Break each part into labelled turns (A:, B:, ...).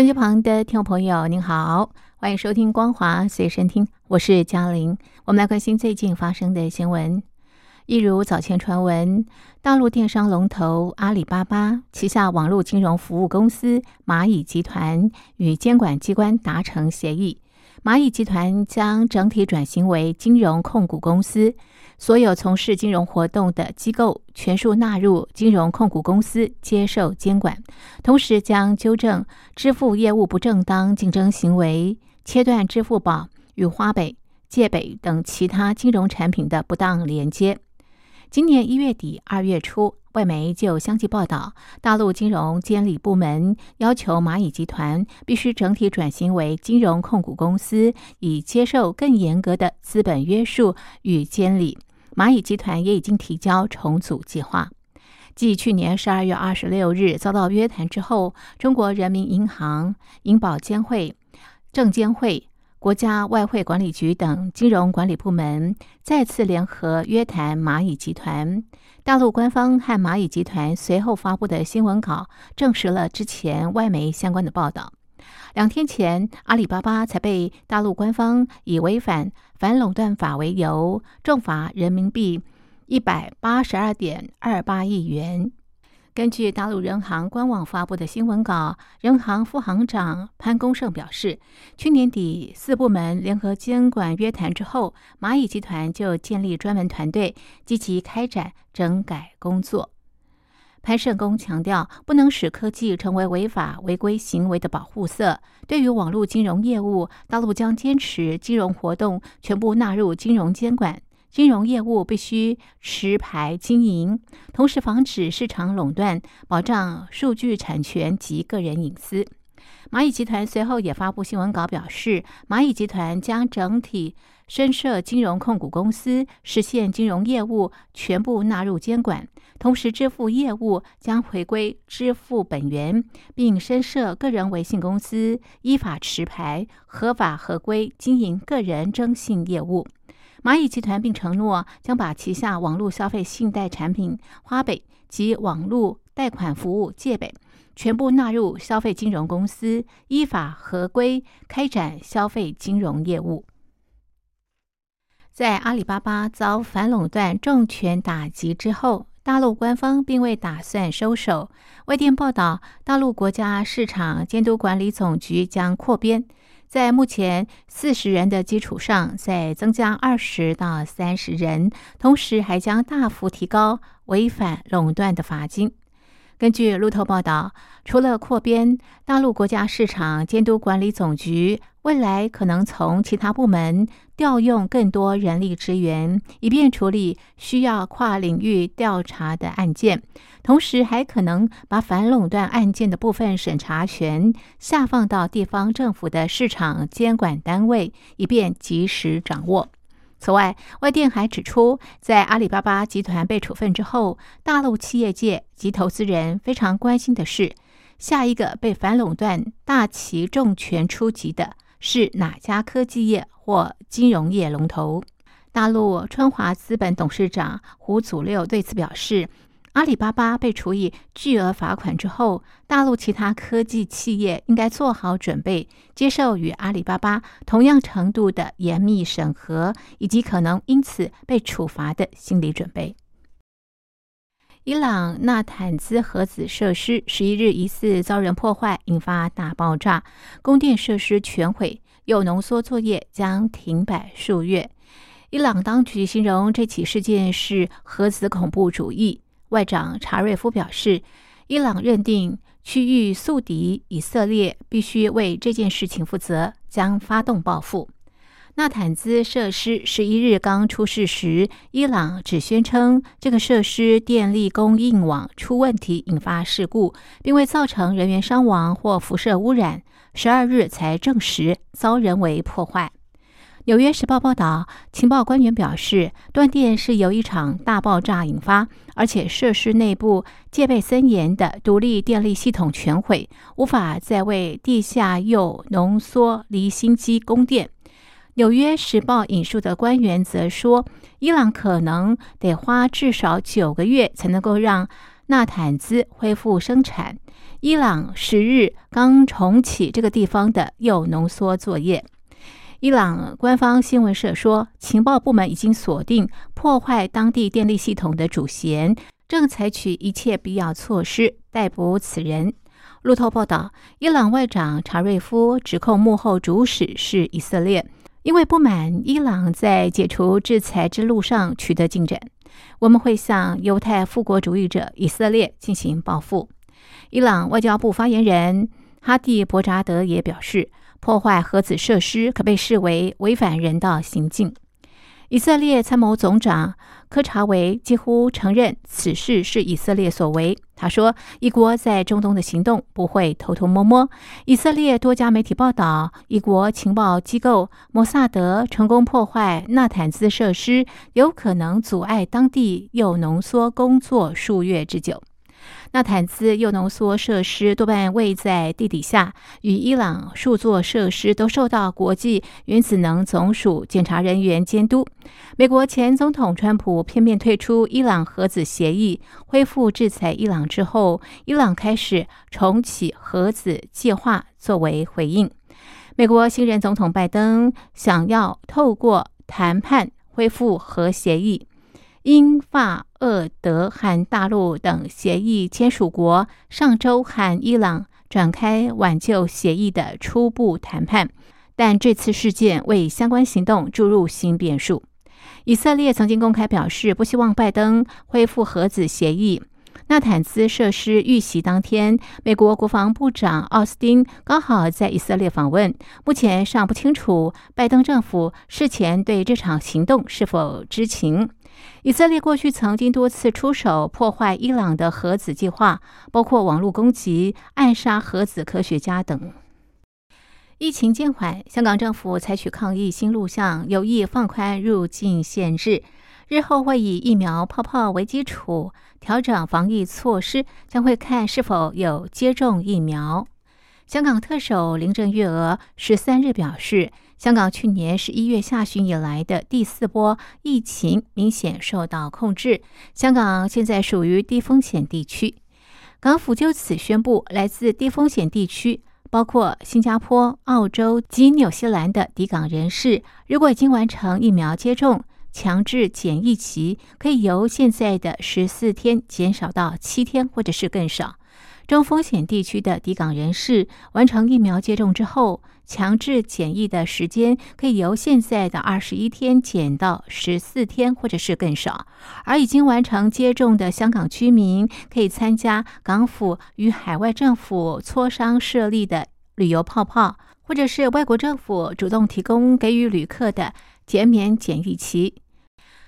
A: 收音机旁的听众朋友，您好，欢迎收听《光华随身听》，我是嘉玲。我们来关心最近发生的新闻。一如早前传闻，大陆电商龙头阿里巴巴旗下网络金融服务公司蚂蚁集团与监管机关达成协议，蚂蚁集团将整体转型为金融控股公司，所有从事金融活动的机构全数纳入金融控股公司接受监管，同时将纠正支付业务不正当竞争行为，切断支付宝与花呗、借呗等其他金融产品的不当连接。今年一月底、二月初，外媒就相继报道，大陆金融监理部门要求蚂蚁集团必须整体转型为金融控股公司，以接受更严格的资本约束与监理。蚂蚁集团也已经提交重组计划。继去年十二月二十六日遭到约谈之后，中国人民银行、银保监会、证监会。国家外汇管理局等金融管理部门再次联合约谈蚂蚁集团。大陆官方和蚂蚁集团随后发布的新闻稿证实了之前外媒相关的报道。两天前，阿里巴巴才被大陆官方以违反反垄断法为由重罚人民币一百八十二点二八亿元。根据大陆人行官网发布的新闻稿，人行副行长潘功胜表示，去年底四部门联合监管约谈之后，蚂蚁集团就建立专门团队，积极开展整改工作。潘胜功强调，不能使科技成为违法违规行为的保护色。对于网络金融业务，大陆将坚持金融活动全部纳入金融监管。金融业务必须持牌经营，同时防止市场垄断，保障数据产权及个人隐私。蚂蚁集团随后也发布新闻稿表示，蚂蚁集团将整体深设金融控股公司，实现金融业务全部纳入监管，同时支付业务将回归支付本源，并深设个人微信公司，依法持牌，合法合规经营个人征信业务。蚂蚁集团并承诺将把旗下网络消费信贷产品花呗及网络贷款服务借呗全部纳入消费金融公司，依法合规开展消费金融业务。在阿里巴巴遭反垄断重拳打击之后，大陆官方并未打算收手。外电报道，大陆国家市场监督管理总局将扩编。在目前四十人的基础上，再增加二十到三十人，同时还将大幅提高违反垄断的罚金。根据路透报道，除了扩编，大陆国家市场监督管理总局未来可能从其他部门调用更多人力资源，以便处理需要跨领域调查的案件。同时，还可能把反垄断案件的部分审查权下放到地方政府的市场监管单位，以便及时掌握。此外，外电还指出，在阿里巴巴集团被处分之后，大陆企业界及投资人非常关心的是，下一个被反垄断大旗重拳出击的是哪家科技业或金融业龙头？大陆春华资本董事长胡祖六对此表示。阿里巴巴被处以巨额罚款之后，大陆其他科技企业应该做好准备，接受与阿里巴巴同样程度的严密审核，以及可能因此被处罚的心理准备。伊朗纳坦兹核子设施十一日疑似遭人破坏，引发大爆炸，供电设施全毁，铀浓缩作业将停摆数月。伊朗当局形容这起事件是核子恐怖主义。外长查瑞夫表示，伊朗认定区域宿敌以色列必须为这件事情负责，将发动报复。纳坦兹设施十一日刚出事时，伊朗只宣称这个设施电力供应网出问题，引发事故，并未造成人员伤亡或辐射污染。十二日才证实遭人为破坏。纽约时报报道，情报官员表示，断电是由一场大爆炸引发，而且设施内部戒备森严的独立电力系统全毁，无法再为地下铀浓缩离心机供电。纽约时报引述的官员则说，伊朗可能得花至少九个月才能够让纳坦兹恢复生产。伊朗十日刚重启这个地方的铀浓缩作业。伊朗官方新闻社说，情报部门已经锁定破坏当地电力系统的主嫌，正采取一切必要措施逮捕此人。路透报道，伊朗外长查瑞夫指控幕后主使是以色列，因为不满伊朗在解除制裁之路上取得进展，我们会向犹太复国主义者以色列进行报复。伊朗外交部发言人哈蒂博扎德也表示。破坏核子设施可被视为违反人道行径。以色列参谋总长科查维几乎承认此事是以色列所为。他说：“一国在中东的行动不会偷偷摸摸。”以色列多家媒体报道，一国情报机构摩萨德成功破坏纳坦兹设施，有可能阻碍当地铀浓缩工作数月之久。纳坦兹铀浓缩设施多半位在地底下，与伊朗数座设施都受到国际原子能总署检查人员监督。美国前总统川普片面退出伊朗核子协议，恢复制裁伊朗之后，伊朗开始重启核子计划作为回应。美国新任总统拜登想要透过谈判恢复核协议。英法俄德和大陆等协议签署国上周和伊朗展开挽救协议的初步谈判，但这次事件为相关行动注入新变数。以色列曾经公开表示不希望拜登恢复核子协议。纳坦兹设施遇袭当天，美国国防部长奥斯汀刚好在以色列访问，目前尚不清楚拜登政府事前对这场行动是否知情。以色列过去曾经多次出手破坏伊朗的核子计划，包括网络攻击、暗杀核子科学家等。疫情渐缓，香港政府采取抗疫新路向，有意放宽入境限制，日后会以疫苗泡泡为基础调整防疫措施，将会看是否有接种疫苗。香港特首林郑月娥十三日表示。香港去年十一月下旬以来的第四波疫情明显受到控制，香港现在属于低风险地区。港府就此宣布，来自低风险地区，包括新加坡、澳洲及纽西兰的抵港人士，如果已经完成疫苗接种，强制检疫期可以由现在的十四天减少到七天，或者是更少。中风险地区的抵港人士完成疫苗接种之后，强制检疫的时间可以由现在的二十一天减到十四天，或者是更少。而已经完成接种的香港居民，可以参加港府与海外政府磋商设立的旅游泡泡，或者是外国政府主动提供给予旅客的减免检疫期。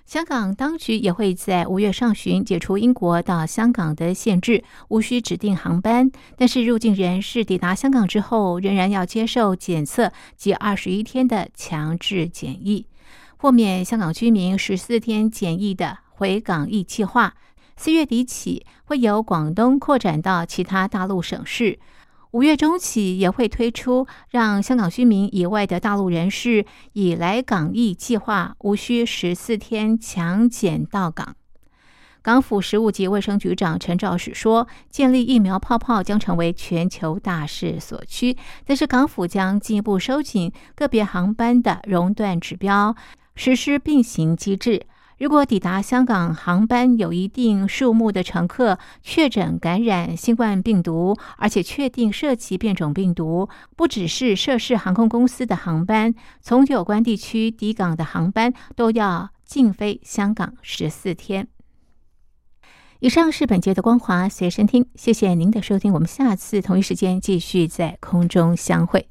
A: 香港当局也会在五月上旬解除英国到香港的限制，无需指定航班。但是入境人士抵达香港之后，仍然要接受检测及二十一天的强制检疫。豁免香港居民十四天检疫的回港易计划，四月底起会由广东扩展到其他大陆省市。五月中起也会推出，让香港居民以外的大陆人士以来港易计划无需十四天强检到港。港府食物及卫生局长陈肇始说，建立疫苗泡泡将成为全球大势所趋，但是港府将进一步收紧个别航班的熔断指标，实施并行机制。如果抵达香港航班有一定数目的乘客确诊感染新冠病毒，而且确定涉及变种病毒，不只是涉事航空公司的航班，从有关地区抵港的航班都要禁飞香港十四天。以上是本节的光华随身听，谢谢您的收听，我们下次同一时间继续在空中相会。